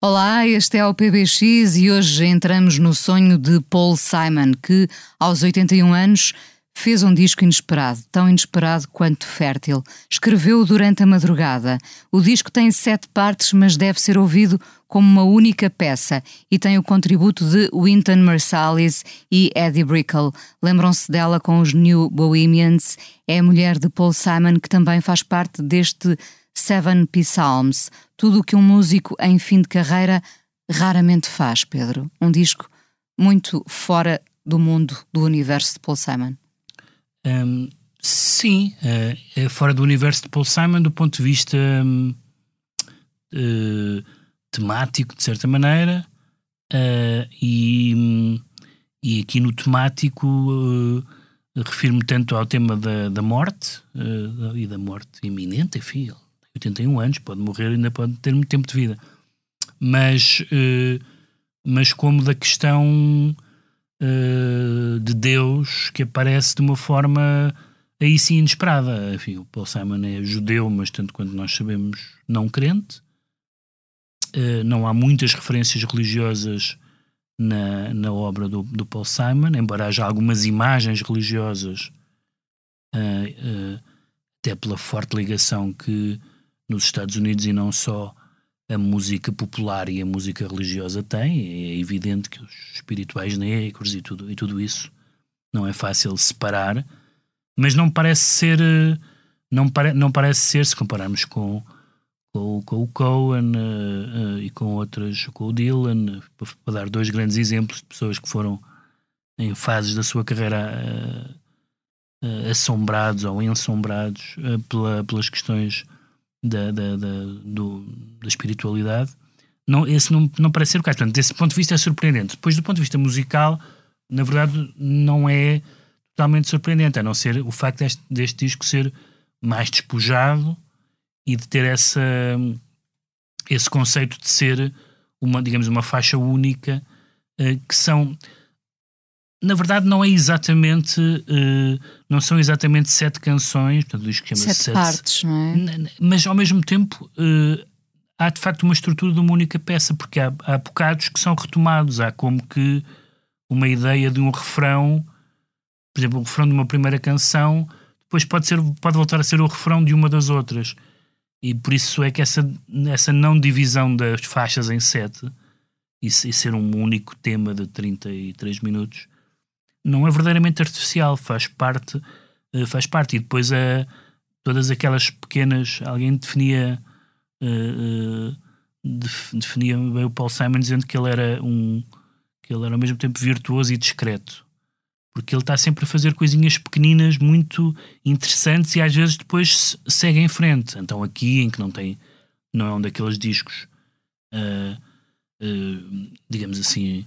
Olá, este é o PBX e hoje entramos no sonho de Paul Simon, que, aos 81 anos, fez um disco inesperado, tão inesperado quanto fértil. Escreveu durante a madrugada. O disco tem sete partes, mas deve ser ouvido como uma única peça e tem o contributo de Wynton Marsalis e Eddie Brickell. Lembram-se dela com os New Bohemians? É a mulher de Paul Simon que também faz parte deste Seven Psalms, tudo o que um músico em fim de carreira raramente faz, Pedro. Um disco muito fora do mundo, do universo de Paul Simon. Um, sim, uh, é fora do universo de Paul Simon do ponto de vista um, uh, temático, de certa maneira, uh, e, e aqui no temático refiro-me tanto ao tema da, da morte e da morte iminente, enfim, 81 anos, pode morrer, ainda pode ter muito tempo de vida. Mas, uh, mas como da questão uh, de Deus que aparece de uma forma aí sim inesperada. Enfim, o Paul Simon é judeu, mas tanto quanto nós sabemos, não crente. Uh, não há muitas referências religiosas na, na obra do, do Paul Simon, embora haja algumas imagens religiosas, até pela forte ligação que nos Estados Unidos e não só a música popular e a música religiosa tem. É evidente que os espirituais negros e tudo, e tudo isso não é fácil separar, mas não parece ser. Não, pare, não parece ser, se compararmos com, com, com o Cohen uh, uh, e com outras, com o Dylan, para, para, dar dois grandes exemplos de pessoas que foram em fases da sua carreira uh, assombrados ou ensombrados pela, pelas questões da, da, da, do, da espiritualidade, não, esse não, não parece ser o caso. Portanto, desse ponto de vista é surpreendente. Depois, do ponto de vista musical, na verdade, não é totalmente surpreendente, a não ser o facto deste, deste disco ser mais despojado e de ter essa, esse conceito de ser uma, digamos, uma faixa única, uh, que são na verdade não é exatamente uh, não são exatamente sete canções portanto o chama-se sete, sete partes não é? mas ao mesmo tempo uh, há de facto uma estrutura de uma única peça porque há, há bocados que são retomados há como que uma ideia de um refrão por exemplo o refrão de uma primeira canção depois pode ser pode voltar a ser o refrão de uma das outras e por isso é que essa essa não divisão das faixas em sete e, e ser um único tema de 33 minutos não é verdadeiramente artificial, faz parte, eh, faz parte. E depois a, todas aquelas pequenas. Alguém definia. Uh, definia bem o Paul Simon dizendo que ele era um. que ele era ao mesmo tempo virtuoso e discreto. Porque ele está sempre a fazer coisinhas pequeninas muito interessantes e às vezes depois segue em frente. Então aqui, em que não tem. não é um daqueles discos. Uh, uh, digamos assim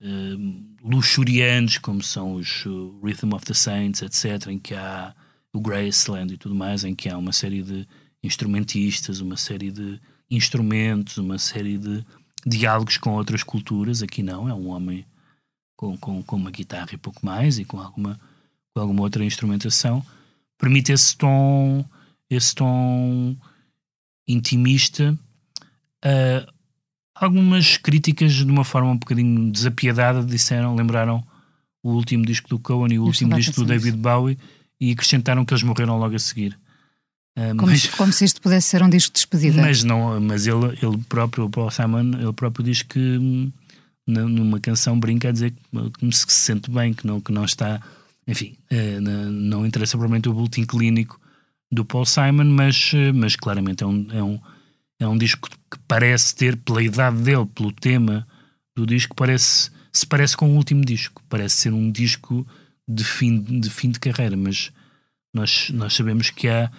uh, luxuriantes, como são os uh, Rhythm of the Saints, etc., em que há o Graceland e tudo mais, em que há uma série de instrumentistas, uma série de instrumentos, uma série de diálogos com outras culturas. Aqui não, é um homem com, com, com uma guitarra e pouco mais e com alguma, com alguma outra instrumentação. Permite esse tom, esse tom intimista. Uh, Algumas críticas, de uma forma um bocadinho desapiedada, disseram, lembraram o último disco do Cohen e o último disco do David Bowie e acrescentaram que eles morreram logo a seguir. Uh, como, mas, como, se isto pudesse ser um disco de despedida. Mas não, mas ele, ele próprio, o Paul Simon, ele próprio diz que hum, numa canção brinca a dizer que, se sente bem, que não, que não está, enfim, uh, não interessa provavelmente o boletim clínico do Paul Simon, mas, uh, mas claramente é um, é um é um disco que parece ter, pela idade dele, pelo tema do disco, parece, se parece com o último disco. Parece ser um disco de fim de, fim de carreira, mas nós, nós sabemos que há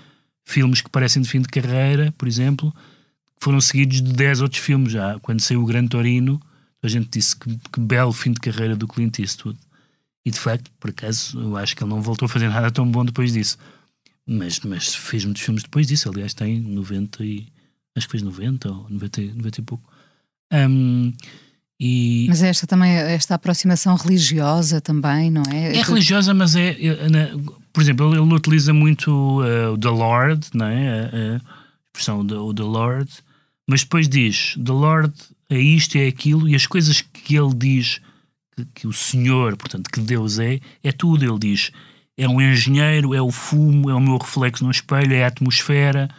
filmes que parecem de fim de carreira, por exemplo, que foram seguidos de 10 outros filmes já. Quando saiu o Gran Torino, a gente disse que, que belo fim de carreira do Clint Eastwood. E de facto, por acaso, eu acho que ele não voltou a fazer nada tão bom depois disso. Mas, mas fez muitos filmes depois disso. Aliás, tem 90 e. Acho que fez 90 ou 90, 90 e pouco. Um, e Mas esta também, esta aproximação religiosa também, não é? é religiosa, mas é. é, por exemplo, ele, utiliza muito uh, o The Lord, não é? A, expressão do o The Lord, mas depois diz: The Lord é isto, é aquilo, e as coisas que ele diz que, que o Senhor, portanto, que Deus é, é tudo. Ele diz: é um engenheiro, é o fumo, é o meu reflexo no espelho, é a atmosfera.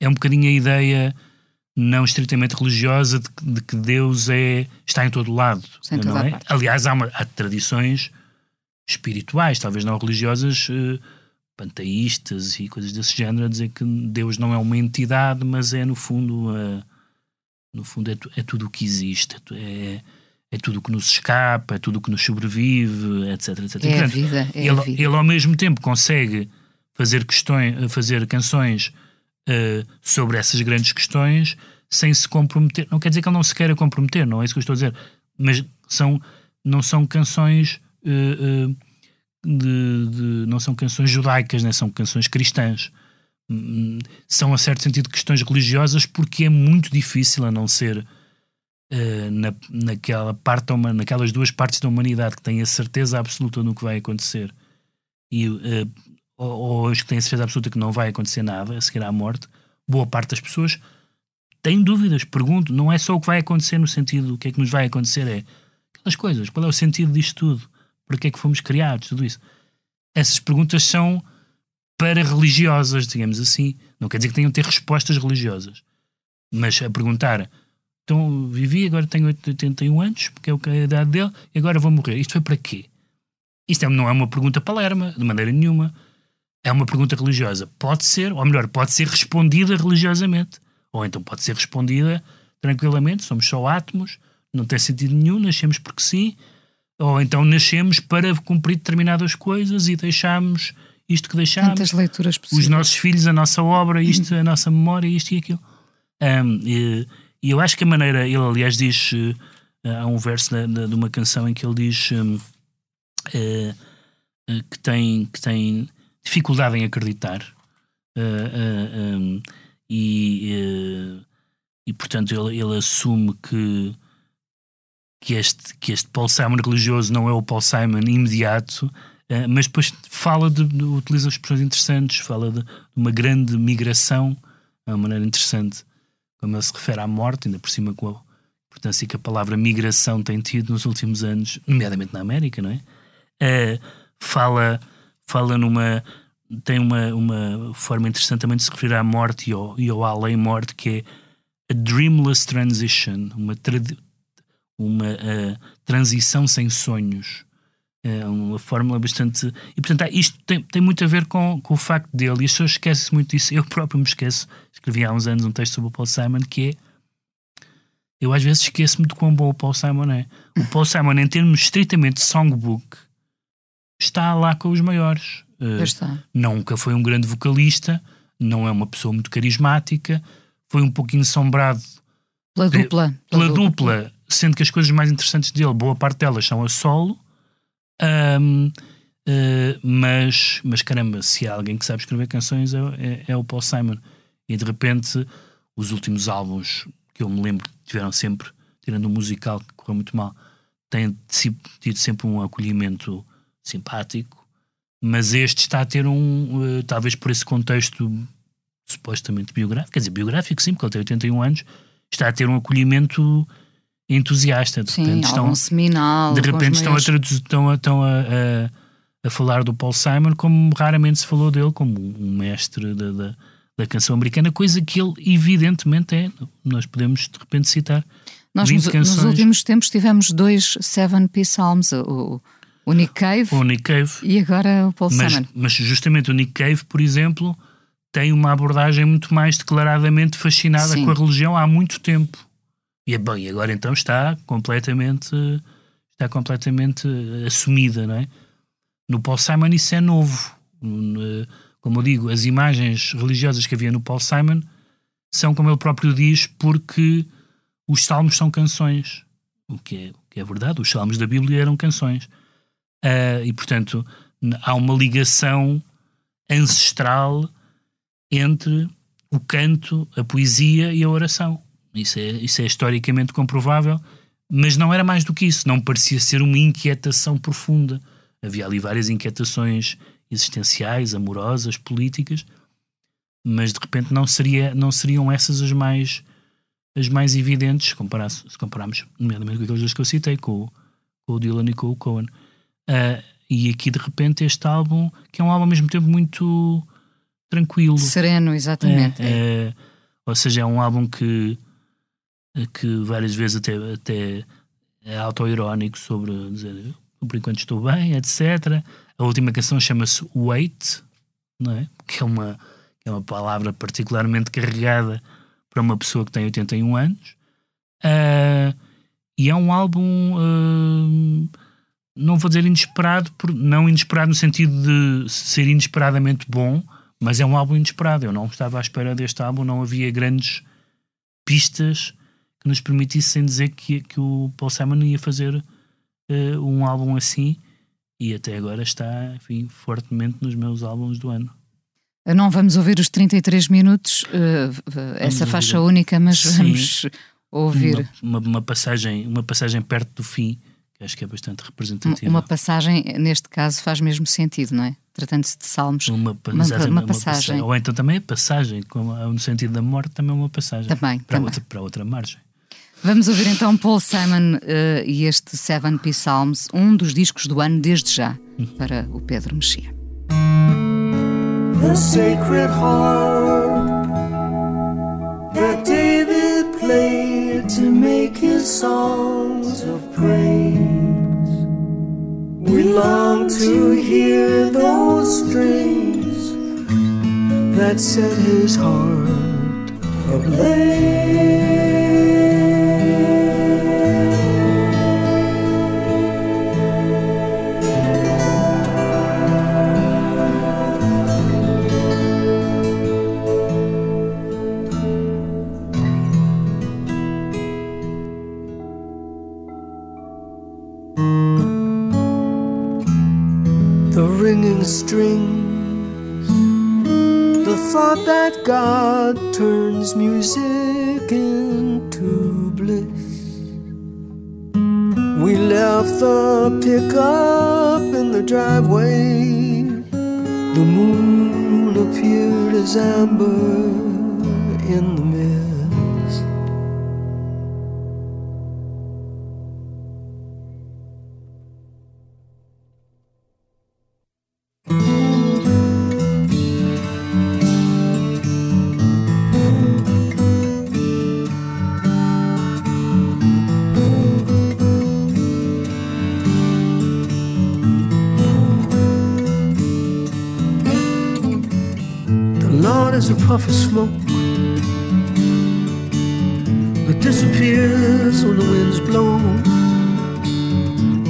É um bocadinho a ideia não estritamente religiosa de, que- de que Deus é, está em todo lado. Em não a é? parte. Aliás, há, uma- há tradições espirituais, talvez não religiosas, eh, panteístas e coisas desse género, a dizer que Deus não é uma entidade, mas é no fundo, eh, no fundo é, é tudo o que existe, é é, é tudo o que nos escapa, é tudo o que nos sobrevive, etc. etc. É a portanto, vida, é a ele, vida. ele ao mesmo tempo consegue fazer questões, fazer canções eh, sobre essas grandes questões sem se comprometer. Não quer dizer que ele não se queira comprometer, não é isso que eu estou a dizer. Mas são, não são canções eh, de, de- não são canções judaicas, né? são canções cristãs. Hum, São, a certo sentido, questões religiosas porque é muito difícil a não ser eh, na, naquela parte da huma- naquelas duas partes da humanidade que têm a certeza absoluta no que vai acontecer e eh, ou, ou os que têm a certeza absoluta que não vai acontecer nada a seguir à morte, boa parte das pessoas tem dúvidas, pergunto, não é só o que vai acontecer no sentido do que é que nos vai acontecer, é aquelas coisas, qual é o sentido disto tudo? Para que é que fomos criados? Tudo isso. Essas perguntas são para religiosas, digamos assim. Não quer dizer que tenham de ter respostas religiosas. Mas a perguntar, então vivi, agora tenho 81 anos, porque é o é a idade dele, e agora vou morrer. Isto foi para quê? Isto é- não é uma pergunta palerma, de maneira nenhuma. É uma pergunta religiosa. Pode ser, ou melhor, pode ser respondida religiosamente. Ou então pode ser respondida tranquilamente. Somos só átomos, não tem sentido nenhum, nascemos porque sim. Ou então nascemos para cumprir determinadas coisas e deixamos isto que deixamos. Tantas leituras possíveis. Os nossos filhos, a nossa obra, isto, a nossa memória, isto e aquilo. Um, e, e eu acho que a maneira, ele aliás diz, eh, há um verso da- da- de uma canção em que ele diz um, eh, eh, que, tem, que tem dificuldade em acreditar. Eh, eh, um, e, eh, e portanto ele, ele assume que, que, este, que este Paul Simon religioso não é o Paul Simon imediato, eh, mas depois fala de, de- utiliza expressões interessantes, fala de, de uma grande migração, de uma maneira interessante, como ele se refere à morte, ainda por cima com a importância que a palavra migração tem tido nos últimos anos, nomeadamente na América, não é? Eh, fala, fala numa. tem uma, uma forma interessante também de se referir à morte e ao, e ao além-morte, que é a dreamless transition, uma, uma eh, transição sem sonhos. É uma fórmula bastante. E portanto, isto tem, tem muito a ver com, com o facto dele, e as pessoas esquecem muito disso. Eu próprio me esqueço. Escrevi há uns anos um texto sobre o Paul Simon que é. Eu às vezes esqueço-me de quão bom o Paul Simon é. O Paul Simon, em termos estritamente songbook, está lá com os maiores. Eh, está. nunca foi um grande vocalista, não é uma pessoa muito carismática, foi um pouquinho assombrado Pela dupla. pela dupla, sendo que as coisas mais interessantes dele, boa parte delas são a solo. Ahm, eh, mas, mas caramba, se há alguém que sabe escrever canções é, é- é o Paul Simon. E de repente, os últimos álbuns que eu me lembro que tiveram sempre, tirando o musical que correu muito mal, têm tido sempre um acolhimento simpático. Mas este está a ter um, eh, talvez por esse contexto supostamente biográfico, quer dizer, biográfico sim, porque ele tem 81 anos, está a ter um acolhimento entusiasta. De Sim, repente estão, seminal. de repente estão, a, maiores- traduzir- estão, a, estão a, a, a falar do Paul Simon como raramente se falou dele, como um mestre da, da, da canção americana, coisa que ele evidentemente é. Nós podemos de repente citar Nós 20 nos, nos últimos tempos tivemos dois Seven Piece Albums, o, o Nick Cave o Nick Cave, e agora o Paul mas, Simon. mas justamente o Nick Cave, por exemplo, tem uma abordagem muito mais declaradamente fascinada Sim. com a religião há muito tempo. E, é bom, e agora então está completamente está completamente eh, assumida, não é? No Paul Simon isso é novo. No- Como eu digo, as imagens religiosas que havia no Paul Simon são, como ele próprio diz, porque os salmos são canções. o que é, o que é verdade. Os salmos da Bíblia eram canções. Uh, e, portanto, há uma ligação ancestral entre o canto, a poesia e a oração. Isso é, isso é historicamente comprovável, mas não era mais do que isso. Não parecia ser uma inquietação profunda. Havia ali várias inquietações existenciais, amorosas, políticas, mas de repente não, seria, não seriam essas as mais as mais evidentes, se compararmos, nomeadamente com aqueles dois que eu citei, com, com o Dylan e com o Cohen. Uh, e aqui de repente este álbum, que é um álbum ao mesmo tempo muito tranquilo. Sereno, exatamente. É, é, ou seja, é um álbum que, que várias vezes até, até é autoirónico sobre dizer por enquanto estou bem, etc. A última canção chama-se Wait, não é? que é uma, é uma palavra particularmente carregada para uma pessoa que tem 81 anos. Uh, e é um álbum, uh, não vou dizer inesperado, por, não inesperado no sentido de ser inesperadamente bom, mas é um álbum inesperado. Eu não estava à espera deste álbum, não havia grandes pistas que nos permitissem dizer que, que o Paul Simon ia fazer uh, um álbum assim e até agora está enfim, fortemente nos meus álbuns do ano. Não vamos ouvir os 33 minutos, uh, essa faixa única, mas Sim, vamos ouvir. Uma, uma, uma, passagem, uma passagem perto do fim, que acho que é bastante representativa. Uma passagem, neste caso, faz mesmo sentido, não é? Tratando-se de salmos. Uma, uma, uma passagem. Ou então também a passagem, como, no sentido da morte, também é uma passagem. Também. Para, também. Outra, para outra margem. Vamos ouvir então Paul Simon uh, e este Seven P Psalms, um dos discos do ano desde já, hum. para o Pedro Mexia. the sacred harp that David played to make his songs of praise. We long to hear those strings that set his heart ablaze. Music into bliss. We left the pickup in the driveway. The moon appeared as amber in the puff disappears when the winds blow.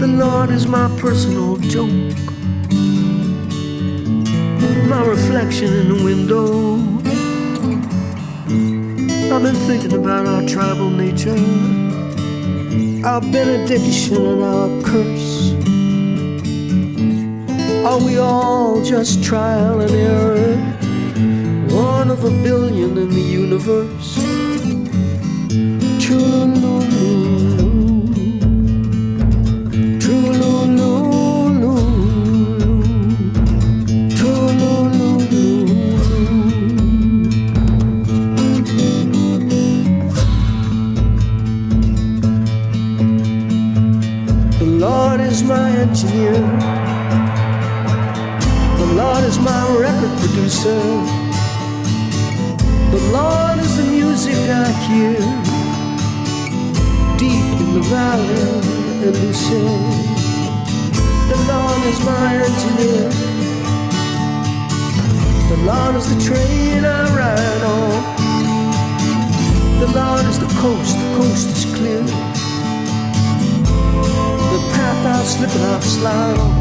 The Lord is my personal joke, my reflection in the window. I've been thinking about our tribal nature, our benediction and our curse. Are we all just trial and error? one of a billion in the universe. slow.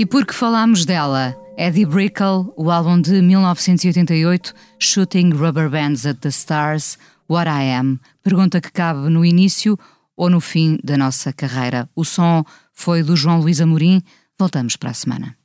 E porque falámos dela, Eddie Brickell, o álbum de 1988, Shooting Rubber Bands at the Stars, What I Am, pergunta que cabe no início ou no fim da nossa carreira. O som foi do João Luís Amorim. Voltamos para a semana.